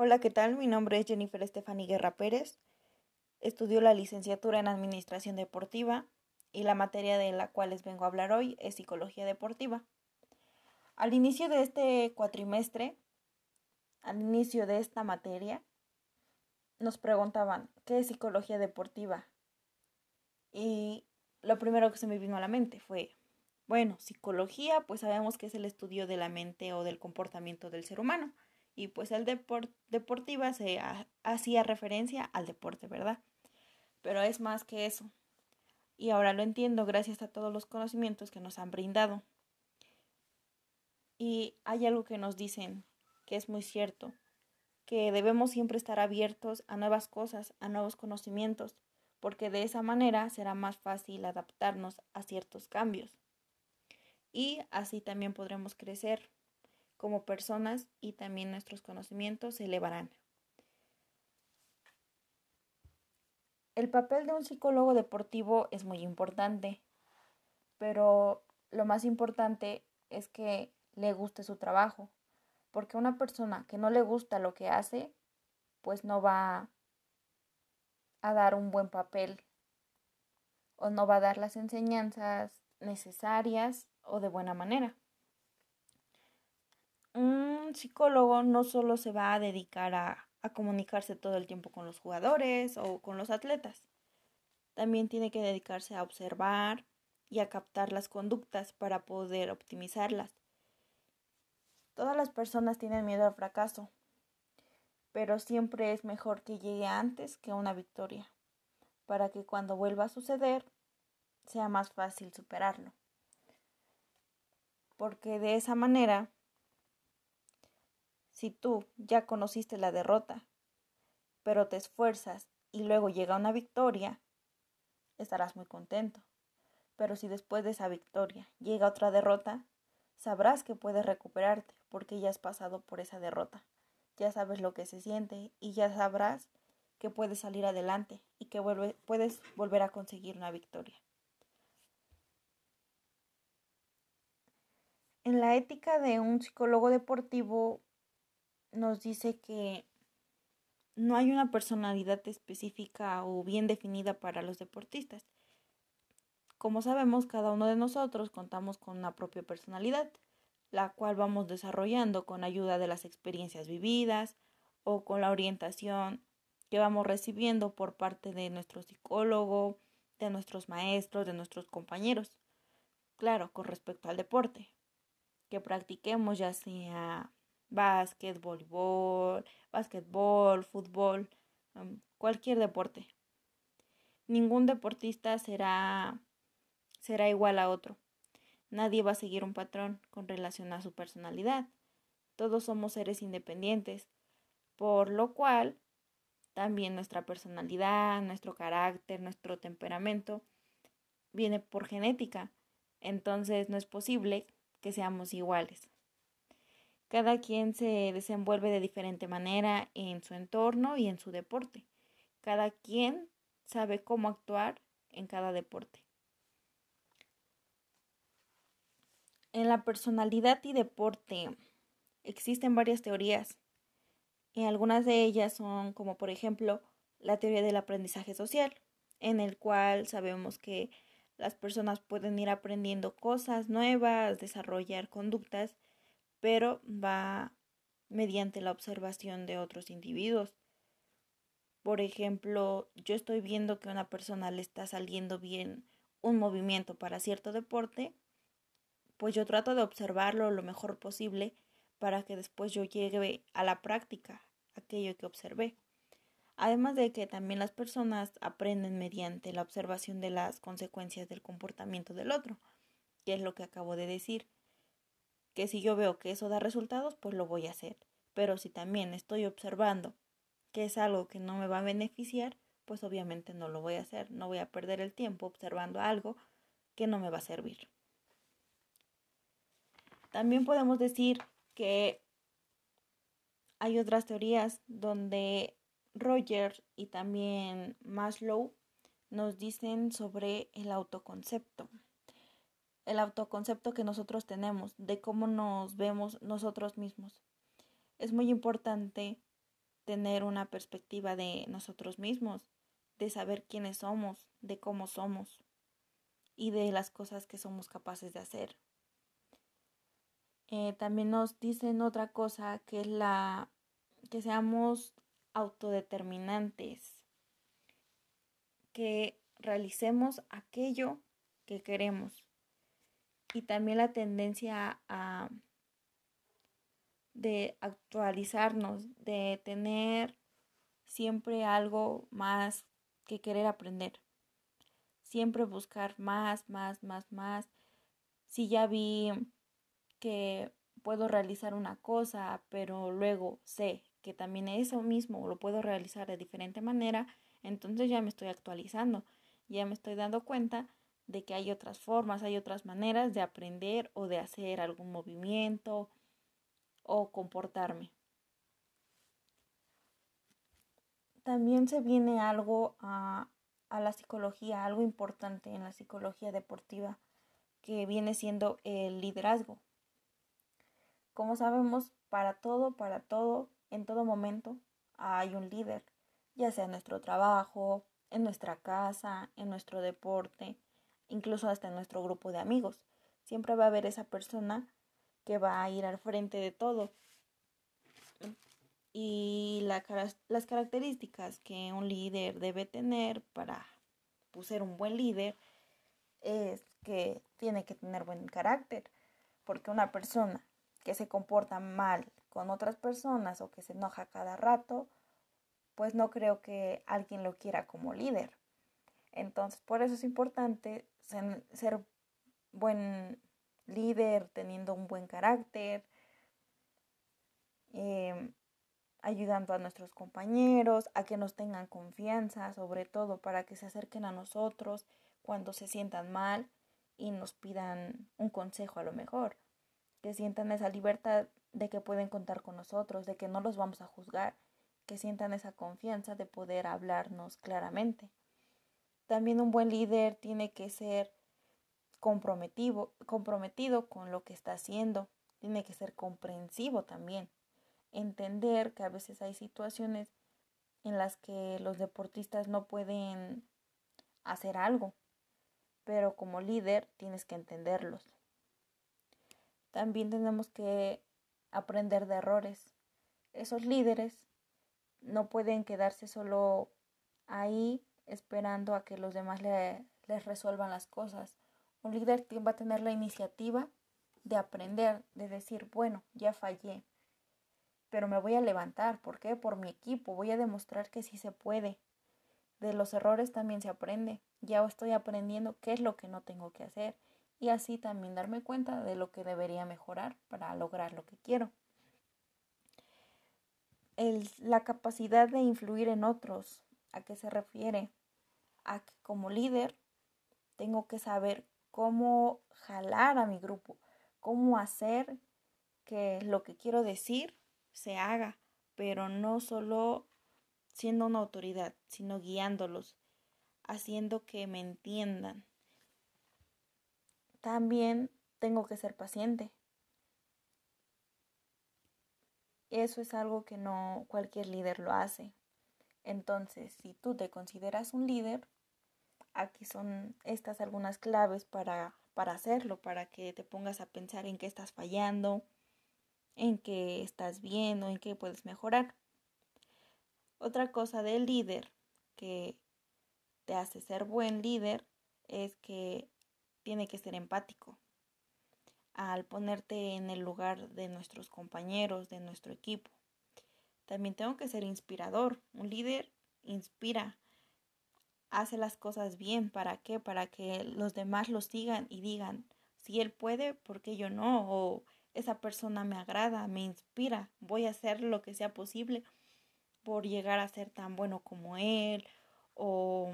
Hola, ¿qué tal? Mi nombre es Jennifer Estefani Guerra Pérez. Estudio la licenciatura en Administración Deportiva y la materia de la cual les vengo a hablar hoy es Psicología Deportiva. Al inicio de este cuatrimestre, al inicio de esta materia, nos preguntaban, ¿qué es psicología deportiva? Y lo primero que se me vino a la mente fue, bueno, psicología, pues sabemos que es el estudio de la mente o del comportamiento del ser humano. Y pues el deporte deportiva se hacía referencia al deporte, ¿verdad? Pero es más que eso. Y ahora lo entiendo gracias a todos los conocimientos que nos han brindado. Y hay algo que nos dicen que es muy cierto, que debemos siempre estar abiertos a nuevas cosas, a nuevos conocimientos, porque de esa manera será más fácil adaptarnos a ciertos cambios. Y así también podremos crecer como personas y también nuestros conocimientos se elevarán. El papel de un psicólogo deportivo es muy importante, pero lo más importante es que le guste su trabajo, porque una persona que no le gusta lo que hace, pues no va a dar un buen papel o no va a dar las enseñanzas necesarias o de buena manera. Un psicólogo no solo se va a dedicar a, a comunicarse todo el tiempo con los jugadores o con los atletas, también tiene que dedicarse a observar y a captar las conductas para poder optimizarlas Todas las personas tienen miedo al fracaso, pero siempre es mejor que llegue antes que una victoria, para que cuando vuelva a suceder sea más fácil superarlo. Porque de esa manera, si tú ya conociste la derrota, pero te esfuerzas y luego llega una victoria, estarás muy contento. Pero si después de esa victoria llega otra derrota, sabrás que puedes recuperarte porque ya has pasado por esa derrota. Ya sabes lo que se siente y ya sabrás que puedes salir adelante y que puedes volver a conseguir una victoria. En la ética de un psicólogo deportivo nos dice que no hay una personalidad específica o bien definida para los deportistas. Como sabemos, cada uno de nosotros contamos con una propia personalidad, la cual vamos desarrollando con ayuda de las experiencias vividas o con la orientación que vamos recibiendo por parte de nuestro psicólogo, de nuestros maestros, de nuestros compañeros. Claro, con respecto al deporte que practiquemos, ya sea básquet, voleibol, básquetbol, fútbol, cualquier deporte. Ningún deportista será será igual a otro. Nadie va a seguir un patrón con relación a su personalidad. Todos somos seres independientes, por lo cual también nuestra personalidad, nuestro carácter, nuestro temperamento viene por genética. Entonces no es posible que seamos iguales. Cada quien se desenvuelve de diferente manera en su entorno y en su deporte. Cada quien sabe cómo actuar en cada deporte. En la personalidad y deporte existen varias teorías. Y algunas de ellas son como por ejemplo la teoría del aprendizaje social, en el cual sabemos que las personas pueden ir aprendiendo cosas nuevas, desarrollar conductas, pero va mediante la observación de otros individuos. Por ejemplo, yo estoy viendo que a una persona le está saliendo bien un movimiento para cierto deporte pues yo trato de observarlo lo mejor posible para que después yo llegue a la práctica aquello que observé. Además de que también las personas aprenden mediante la observación de las consecuencias del comportamiento del otro, que es lo que acabo de decir. Que si yo veo que eso da resultados, pues lo voy a hacer. Pero si también estoy observando que es algo que no me va a beneficiar, pues obviamente no lo voy a hacer. No voy a perder el tiempo observando algo que no me va a servir. También podemos decir que hay otras teorías donde Roger y también Maslow nos dicen sobre el autoconcepto. El autoconcepto que nosotros tenemos, de cómo nos vemos nosotros mismos. Es muy importante tener una perspectiva de nosotros mismos, de saber quiénes somos, de cómo somos y de las cosas que somos capaces de hacer. Eh, también nos dicen otra cosa que es la que seamos autodeterminantes, que realicemos aquello que queremos y también la tendencia a de actualizarnos, de tener siempre algo más que querer aprender. Siempre buscar más, más, más, más. Si ya vi que puedo realizar una cosa, pero luego sé que también eso mismo lo puedo realizar de diferente manera, entonces ya me estoy actualizando, ya me estoy dando cuenta de que hay otras formas, hay otras maneras de aprender o de hacer algún movimiento o comportarme. También se viene algo a, la psicología, algo importante en la psicología deportiva, que viene siendo el liderazgo. Como sabemos, para todo, para todo, en todo momento hay un líder, ya sea en nuestro trabajo, en nuestra casa, en nuestro deporte, incluso hasta en nuestro grupo de amigos. Siempre va a haber esa persona que va a ir al frente de todo. Y la, las características que un líder debe tener para pues, ser un buen líder es que tiene que tener buen carácter, porque una persona que se comporta mal con otras personas o que se enoja cada rato, pues no creo que alguien lo quiera como líder. Entonces, por eso es importante ser buen líder, teniendo un buen carácter, em, ayudando a nuestros compañeros, a que nos tengan confianza, sobre todo para que se acerquen a nosotros cuando se sientan mal y nos pidan un consejo a lo mejor, que sientan esa libertad de que pueden contar con nosotros, de que no los vamos a juzgar, que sientan esa confianza de poder hablarnos claramente. También un buen líder tiene que ser comprometido, comprometido con lo que está haciendo. Tiene que ser comprensivo también. Entender que a veces hay situaciones en las que los deportistas no pueden hacer algo, pero como líder tienes que entenderlos. También tenemos que aprender de errores. Esos líderes no pueden quedarse solo ahí esperando a que los demás les resuelvan las cosas un líder va a tener la iniciativa de aprender, de decir, bueno, ya fallé, pero me voy a levantar. ¿Por qué? Por mi equipo. Voy a demostrar que sí se puede. De los errores también se aprende. Ya estoy aprendiendo qué es lo que no tengo que hacer y así también darme cuenta de lo que debería mejorar para lograr lo que quiero. La capacidad de influir en otros, ¿a qué se refiere? Como líder tengo que saber cómo jalar a mi grupo, cómo hacer que lo que quiero decir se haga, pero no solo siendo una autoridad, sino guiándolos, haciendo que me entiendan. También tengo que ser paciente. Eso es algo que no cualquier líder lo hace. Entonces, si tú te consideras un líder, aquí son estas algunas claves para, para hacerlo, para que te pongas a pensar en qué estás fallando, en qué estás bien o en qué puedes mejorar. Otra cosa del líder que te hace ser buen líder es que tiene que ser empático. Al ponerte en el lugar de nuestros compañeros, de nuestro equipo. También tengo que ser inspirador. Un líder inspira, hace las cosas bien. ¿Para qué? Para que los demás lo sigan y digan, si él puede, ¿por qué yo no? O esa persona me agrada, me inspira, voy a hacer lo que sea posible por llegar a ser tan bueno como él o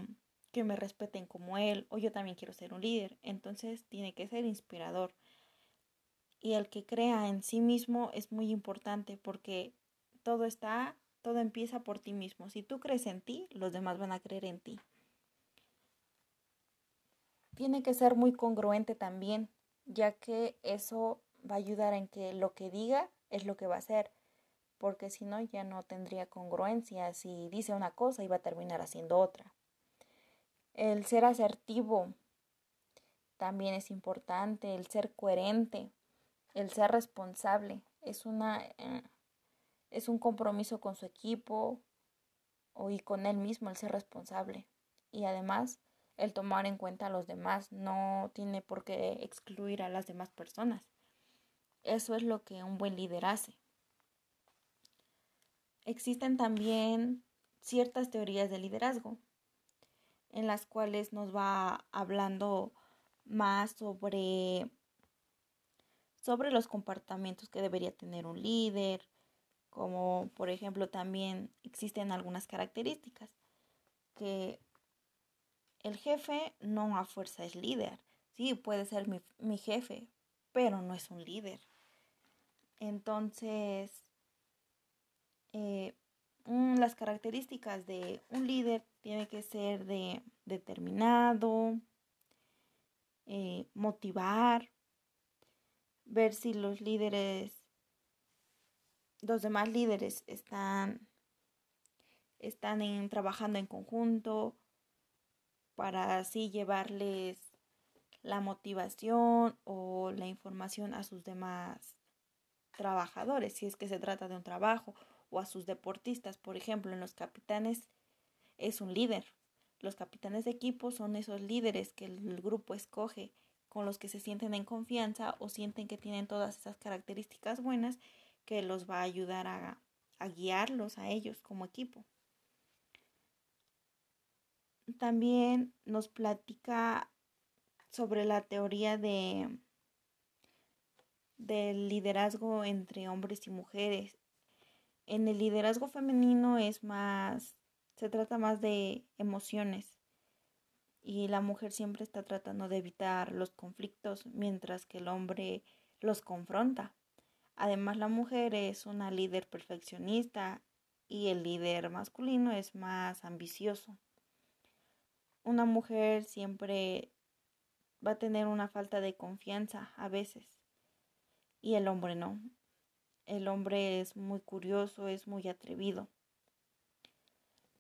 que me respeten como él o yo también quiero ser un líder. Entonces tiene que ser inspirador. Y el que crea en sí mismo es muy importante porque todo está, todo empieza por ti mismo. Si tú crees en ti, los demás van a creer en ti tiene que ser muy congruente también, ya que eso va a ayudar en que lo que diga es lo que va a hacer. porque si no ya no tendría congruencia. Si dice una cosa iba a terminar haciendo otra. El ser asertivo también es importante, el ser coherente, el ser responsable. Es, una, eh, es un compromiso con su equipo y con él mismo, el ser responsable. Y además el tomar en cuenta a los demás no tiene por qué excluir a las demás personas. Eso es lo que un buen líder hace. Existen también ciertas teorías de liderazgo en las cuales nos va hablando más sobre sobre los comportamientos que debería tener un líder, como por ejemplo también existen algunas características que el jefe no a fuerza es líder. Sí, puede ser mi, mi jefe, pero no es un líder. Entonces, eh, las características de un líder tiene que ser de determinado, eh, motivar, ver si los líderes, los demás líderes están, están trabajando en conjunto, para así llevarles la motivación o la información a sus demás trabajadores, si es que se trata de un trabajo, o a sus deportistas. Por ejemplo, en los capitanes es un líder. Los capitanes de equipo son esos líderes que el grupo escoge, con los que se sienten en confianza o sienten que tienen todas esas características buenas que los va a ayudar a, a guiarlos a ellos como equipo también nos platica sobre la teoría de del liderazgo entre hombres y mujeres. En el liderazgo femenino es más se trata más de emociones y la mujer siempre está tratando de evitar los conflictos mientras que el hombre los confronta. Además la mujer es una líder perfeccionista y el líder masculino es más ambicioso una mujer siempre va a tener una falta de confianza a veces y el hombre no. El hombre es muy curioso, es muy atrevido.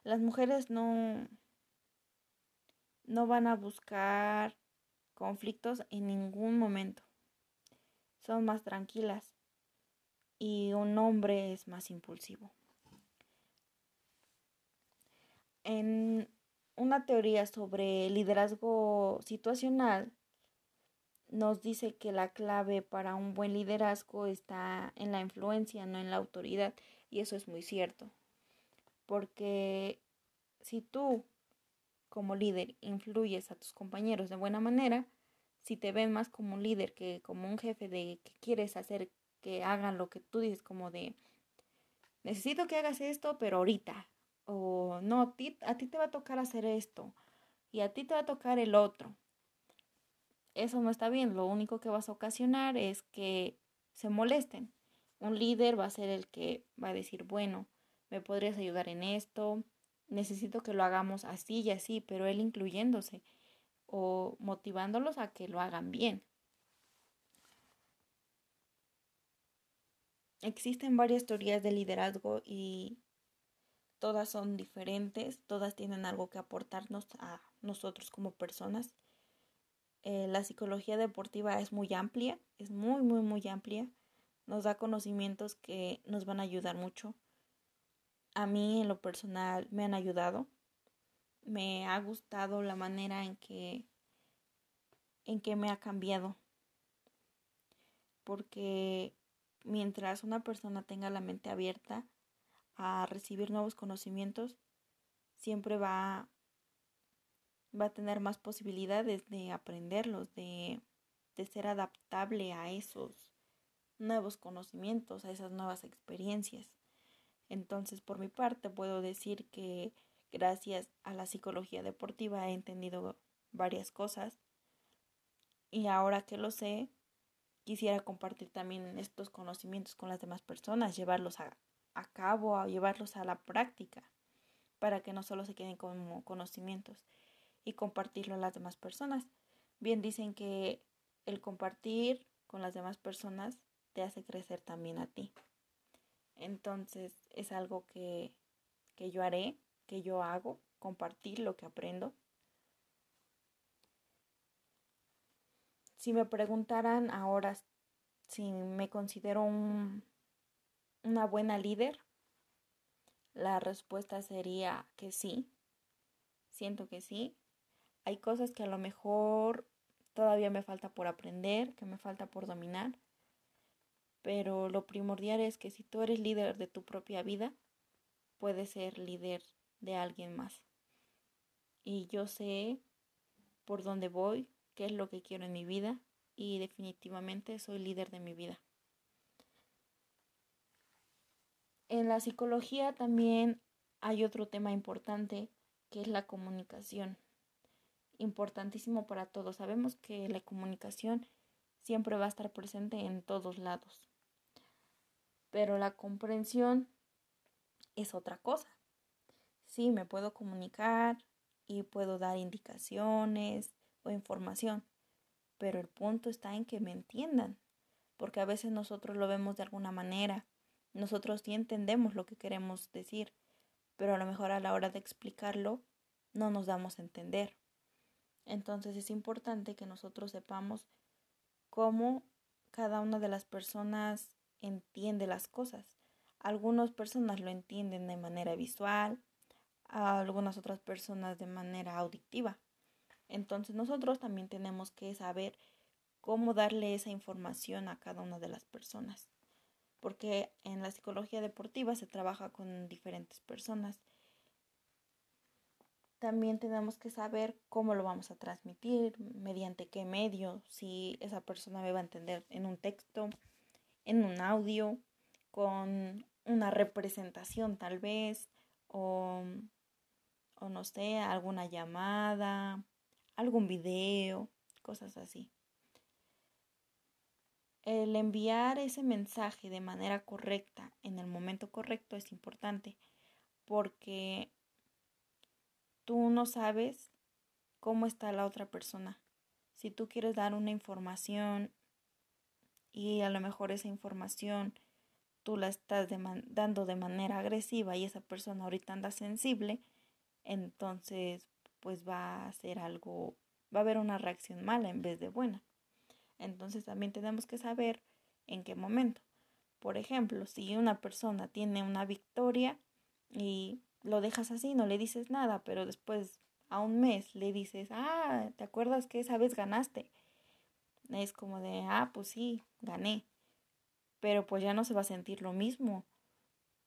Las mujeres no no van a buscar conflictos en ningún momento. Son más tranquilas y un hombre es más impulsivo. En una teoría sobre liderazgo situacional nos dice que la clave para un buen liderazgo está en la influencia, no en la autoridad. Y eso es muy cierto. Porque si tú como líder influyes a tus compañeros de buena manera, si te ven más como un líder que como un jefe de que quieres hacer que hagan lo que tú dices, como de necesito que hagas esto, pero ahorita, o no, a ti, te va a tocar hacer esto y a ti te va a tocar el otro. Eso no está bien, lo único que vas a ocasionar es que se molesten. Un líder va a ser el que va a decir, bueno, me podrías ayudar en esto, necesito que lo hagamos así y así, pero él incluyéndose o motivándolos a que lo hagan bien. Existen varias teorías de liderazgo y todas son diferentes, todas tienen algo que aportarnos a nosotros como personas. Eh, la psicología deportiva es muy amplia, es muy, muy, muy amplia. Nos da conocimientos que nos van a ayudar mucho. A mí en lo personal me han ayudado. Me ha gustado la manera en que en que me ha cambiado. Porque mientras una persona tenga la mente abierta, a recibir nuevos conocimientos, siempre va, va a tener más posibilidades de aprenderlos, de, de ser adaptable a esos nuevos conocimientos, a esas nuevas experiencias. Entonces, por mi parte, puedo decir que gracias a la psicología deportiva he entendido varias cosas y ahora que lo sé, quisiera compartir también estos conocimientos con las demás personas, llevarlos a, a cabo, a llevarlos a la práctica, para que no solo se queden como conocimientos y compartirlo a las demás personas. Bien dicen que el compartir con las demás personas te hace crecer también a ti. Entonces es algo que, que yo haré, que yo hago, compartir lo que aprendo. Si me preguntaran ahora si me considero un, una buena líder, la respuesta sería que sí. Siento que sí. Hay cosas que a lo mejor todavía me falta por aprender, que me falta por dominar. Pero lo primordial es que si tú eres líder de tu propia vida, puedes ser líder de alguien más. Y yo sé por dónde voy, qué es lo que quiero en mi vida y definitivamente soy líder de mi vida. En la psicología también hay otro tema importante que es la comunicación. Importantísimo para todos. Sabemos que la comunicación siempre va a estar presente en todos lados. Pero la comprensión es otra cosa. Sí, me puedo comunicar y puedo dar indicaciones o información, pero el punto está en que me entiendan, porque a veces nosotros lo vemos de alguna manera nosotros sí entendemos lo que queremos decir, pero a lo mejor a la hora de explicarlo no nos damos a entender. Entonces es importante que nosotros sepamos cómo cada una de las personas entiende las cosas. Algunas personas lo entienden de manera visual, algunas otras personas de manera auditiva. Entonces nosotros también tenemos que saber cómo darle esa información a cada una de las personas porque en la psicología deportiva se trabaja con diferentes personas. También tenemos que saber cómo lo vamos a transmitir, mediante qué medio, si esa persona me va a entender en un texto, en un audio, con una representación tal vez, o, o no sé, alguna llamada, algún video, cosas así el enviar ese mensaje de manera correcta en el momento correcto es importante porque tú no sabes cómo está la otra persona. Si tú quieres dar una información y a lo mejor esa información tú la estás dando de manera agresiva y esa persona ahorita anda sensible, entonces pues va a ser algo, va a haber una reacción mala en vez de buena. Entonces también tenemos que saber en qué momento. Por ejemplo, si una persona tiene una victoria y lo dejas así, no le dices nada, pero después a un mes le dices, ah, ¿te acuerdas que esa vez ganaste? Es como de, ah, pues sí, gané. Pero pues ya no se va a sentir lo mismo.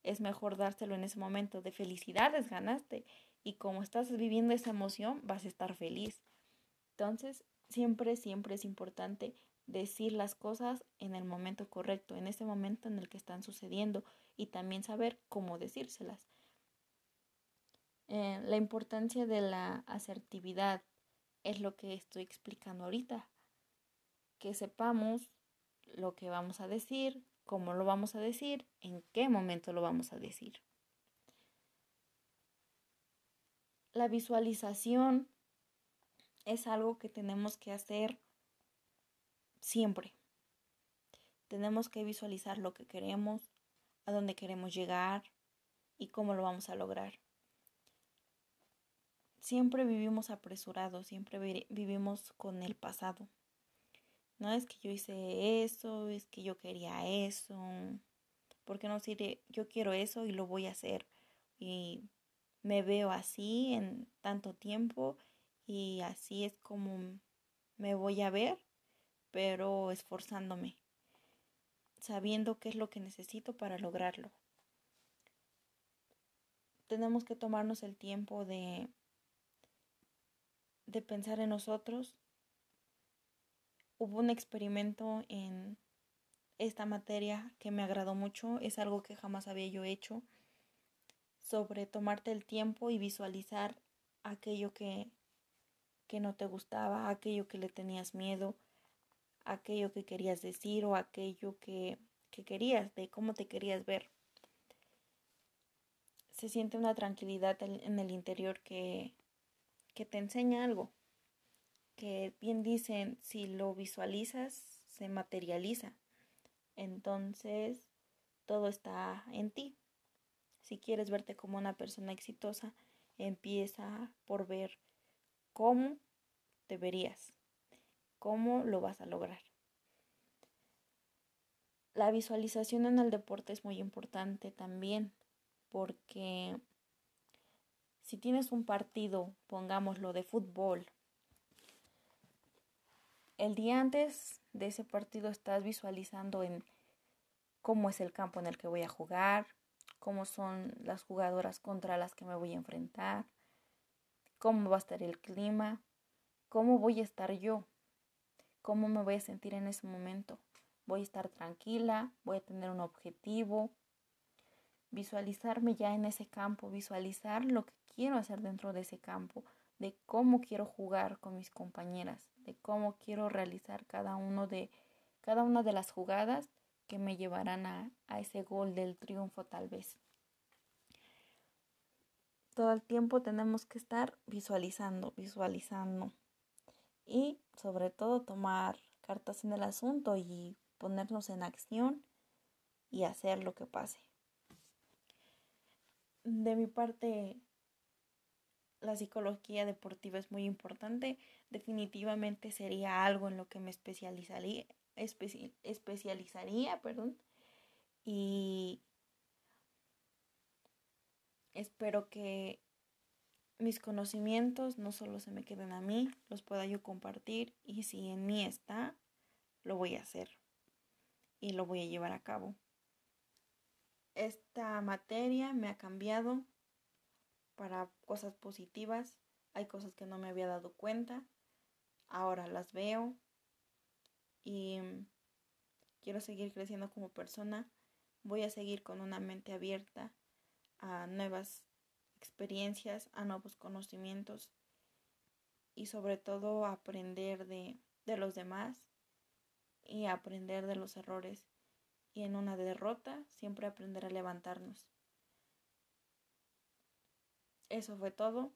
Es mejor dárselo en ese momento de felicidades, ganaste. Y como estás viviendo esa emoción, vas a estar feliz. Entonces, siempre, siempre es importante decir las cosas en el momento correcto, en ese momento en el que están sucediendo y también saber cómo decírselas. Eh, la importancia de la asertividad es lo que estoy explicando ahorita. Que sepamos lo que vamos a decir, cómo lo vamos a decir, en qué momento lo vamos a decir. La visualización es algo que tenemos que hacer siempre. Tenemos que visualizar lo que queremos, a dónde queremos llegar y cómo lo vamos a lograr. Siempre vivimos apresurados, siempre vivimos con el pasado. No es que yo hice eso, es que yo quería eso. porque no decir yo quiero eso y lo voy a hacer? Y me veo así en tanto tiempo y así es como me voy a ver, pero esforzándome, sabiendo qué es lo que necesito para lograrlo. Tenemos que tomarnos el tiempo de, de pensar en nosotros. Hubo un experimento en esta materia que me agradó mucho, es algo que jamás había yo hecho, sobre tomarte el tiempo y visualizar aquello que que no te gustaba, aquello que le tenías miedo, aquello que querías decir o aquello que, que querías, de cómo te querías ver. Se siente una tranquilidad en el interior que, que te enseña algo, que bien dicen, si lo visualizas, se materializa. Entonces, todo está en ti. Si quieres verte como una persona exitosa, empieza por ver cómo te verías, cómo lo vas a lograr. La visualización en el deporte es muy importante también porque si tienes un partido, pongámoslo de fútbol, el día antes de ese partido estás visualizando en cómo es el campo en el que voy a jugar, cómo son las jugadoras contra las que me voy a enfrentar, cómo va a estar el clima, cómo voy a estar yo, cómo me voy a sentir en ese momento. Voy a estar tranquila, voy a tener un objetivo, visualizarme ya en ese campo, visualizar lo que quiero hacer dentro de ese campo, de cómo quiero jugar con mis compañeras, de cómo quiero realizar cada uno de cada una de las jugadas que me llevarán a, a ese gol del triunfo tal vez. Todo el tiempo tenemos que estar visualizando, visualizando y sobre todo tomar cartas en el asunto y ponernos en acción y hacer lo que pase. De mi parte, la psicología deportiva es muy importante. Definitivamente sería algo en lo que me especializaría, especializaría, perdón. Y espero que mis conocimientos no solo se me queden a mí, los pueda yo compartir y si en mí está, lo voy a hacer y lo voy a llevar a cabo. Esta materia me ha cambiado para cosas positivas. Hay cosas que no me había dado cuenta. Ahora las veo y quiero seguir creciendo como persona. Voy a seguir con una mente abierta a nuevas experiencias, a nuevos conocimientos y sobre todo aprender de, de los demás y aprender de los errores y en una derrota siempre aprender a levantarnos. Eso fue todo.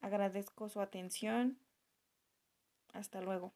Agradezco su atención. Hasta luego.